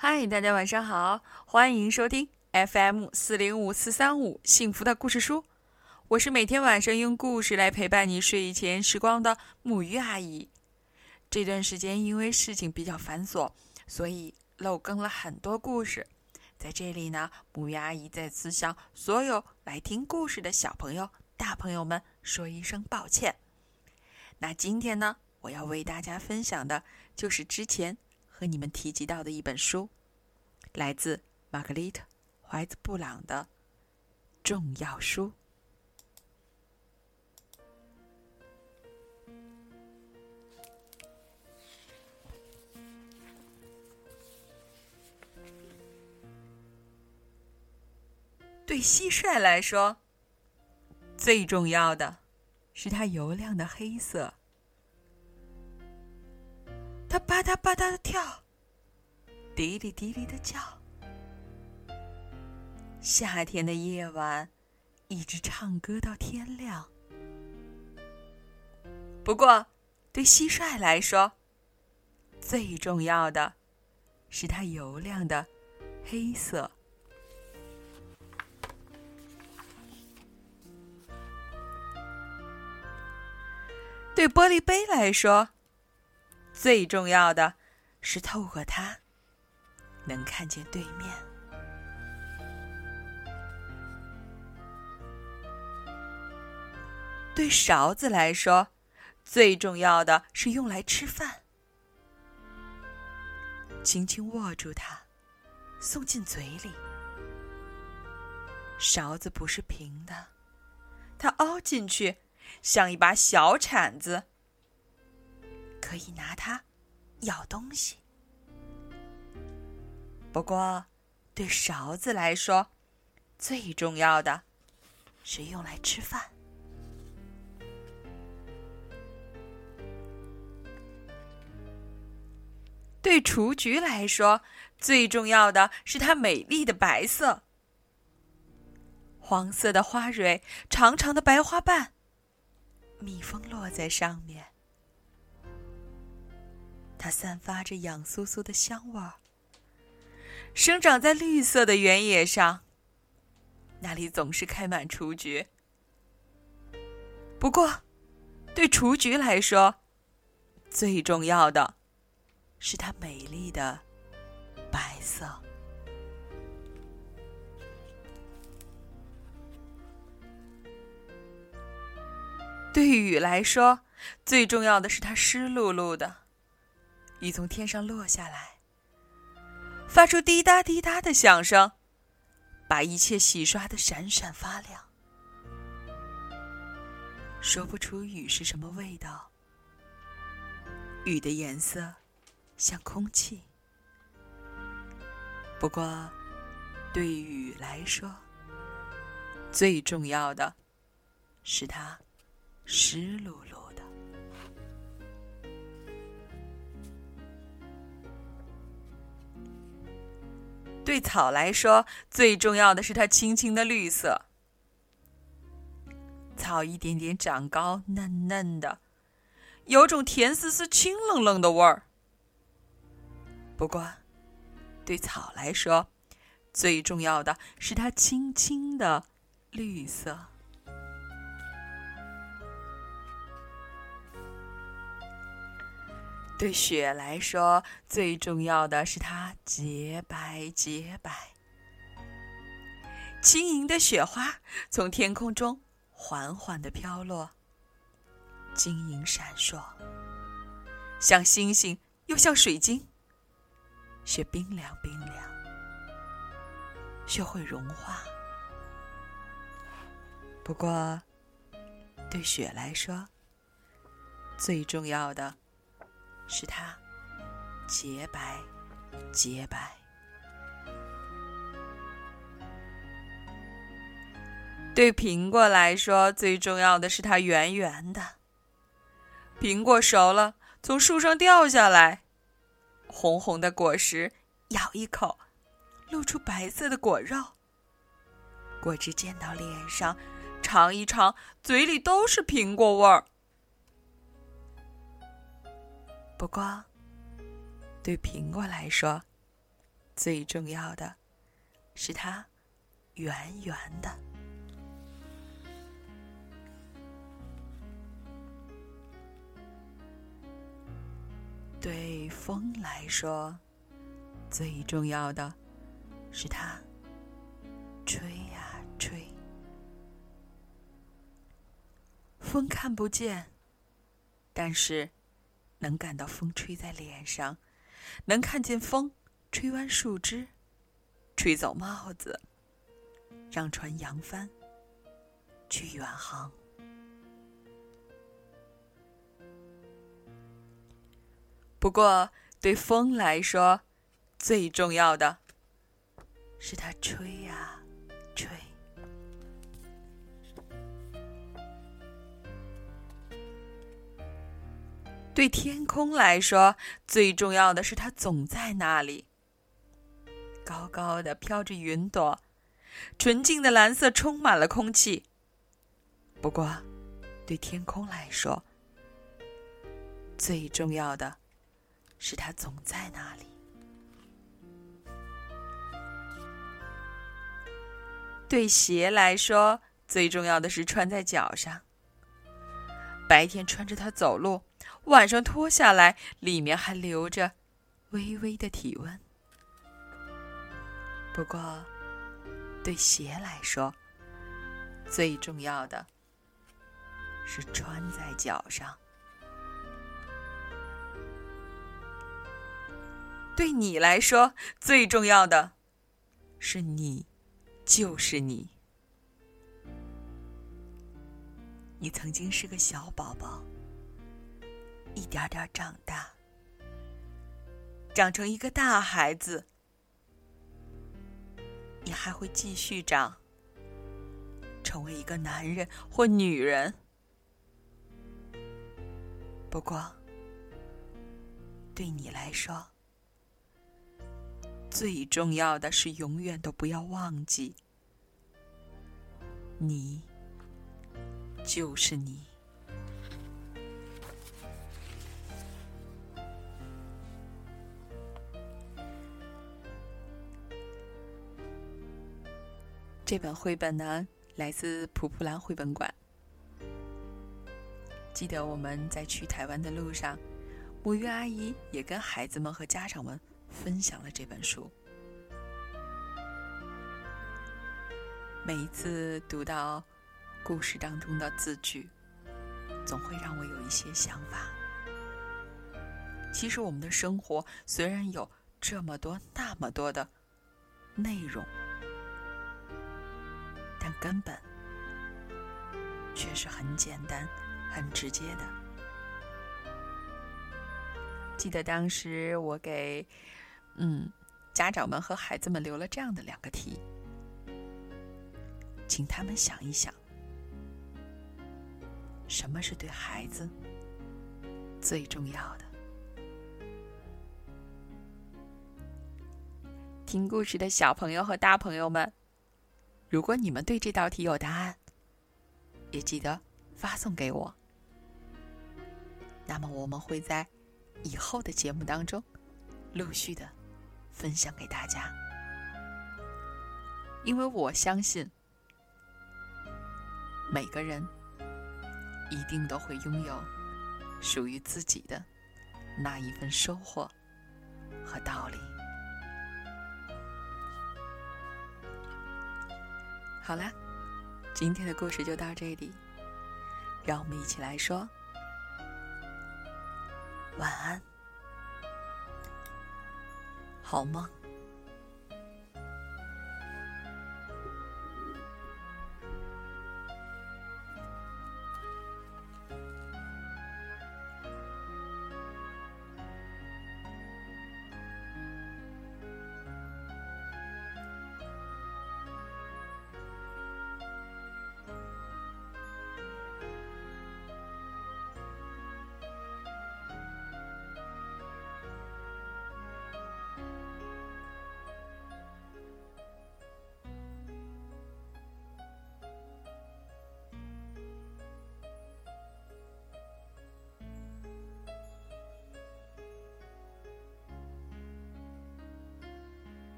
嗨，大家晚上好，欢迎收听 FM 四零五四三五幸福的故事书。我是每天晚上用故事来陪伴你睡前时光的母鱼阿姨。这段时间因为事情比较繁琐，所以漏更了很多故事。在这里呢，母鱼阿姨再次向所有来听故事的小朋友、大朋友们说一声抱歉。那今天呢，我要为大家分享的就是之前。和你们提及到的一本书，来自玛格丽特·怀兹·布朗的重要书。对蟋蟀来说，最重要的是它油亮的黑色。吧嗒吧嗒的跳，嘀哩嘀哩的叫。夏天的夜晚，一直唱歌到天亮。不过，对蟋蟀来说，最重要的是它油亮的黑色。对玻璃杯来说，最重要的是透过它，能看见对面。对勺子来说，最重要的是用来吃饭。轻轻握住它，送进嘴里。勺子不是平的，它凹进去，像一把小铲子。可以拿它咬东西，不过对勺子来说，最重要的是用来吃饭。对雏菊来说，最重要的是它美丽的白色，黄色的花蕊，长长的白花瓣，蜜蜂落在上面。它散发着痒酥酥的香味儿，生长在绿色的原野上，那里总是开满雏菊。不过，对雏菊来说，最重要的是它美丽的白色。对雨来说，最重要的是它湿漉漉的。雨从天上落下来，发出滴答滴答的响声，把一切洗刷的闪闪发亮。说不出雨是什么味道，雨的颜色像空气。不过，对雨来说，最重要的是它湿漉漉。对草来说，最重要的是它青青的绿色。草一点点长高，嫩嫩的，有种甜丝丝、清冷冷的味儿。不过，对草来说，最重要的是它青青的绿色。对雪来说，最重要的是它洁白洁白。轻盈的雪花从天空中缓缓的飘落，晶莹闪烁，像星星又像水晶。雪冰凉冰凉，雪会融化。不过，对雪来说，最重要的。是它，洁白，洁白。对苹果来说，最重要的是它圆圆的。苹果熟了，从树上掉下来，红红的果实，咬一口，露出白色的果肉。果汁溅到脸上，尝一尝，嘴里都是苹果味儿。不过，对苹果来说，最重要的是它圆圆的。对风来说，最重要的是它吹呀吹。风看不见，但是能感到风吹在脸上，能看见风吹弯树枝，吹走帽子，让船扬帆去远航。不过，对风来说，最重要的是它吹呀；对天空来说，最重要的是它总在那里，高高的飘着云朵，纯净的蓝色充满了空气。不过，对天空来说，最重要的。是它总在那里。对鞋来说，最重要的是穿在脚上。白天穿着它走路，晚上脱下来，里面还留着微微的体温。不过，对鞋来说，最重要的是穿在脚上。对你来说，最重要的是你，就是你。你曾经是个小宝宝，一点点长大，长成一个大孩子。你还会继续长，成为一个男人或女人。不过，对你来说，最重要的是，永远都不要忘记，你就是你。这本绘本呢，来自普普兰绘本馆。记得我们在去台湾的路上，母鱼阿姨也跟孩子们和家长们。分享了这本书。每一次读到故事当中的字句，总会让我有一些想法。其实，我们的生活虽然有这么多、那么多的内容，但根本却是很简单、很直接的。记得当时我给。嗯，家长们和孩子们留了这样的两个题，请他们想一想，什么是对孩子最重要的？听故事的小朋友和大朋友们，如果你们对这道题有答案，也记得发送给我。那么我们会在以后的节目当中陆续的。分享给大家，因为我相信每个人一定都会拥有属于自己的那一份收获和道理。好啦，今天的故事就到这里，让我们一起来说晚安。好梦？